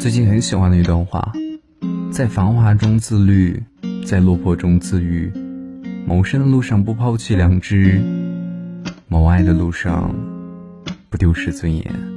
最近很喜欢的一段话在繁华中自律在落魄中自愈谋生的路上不抛弃良知谋爱的路上不丢失尊严。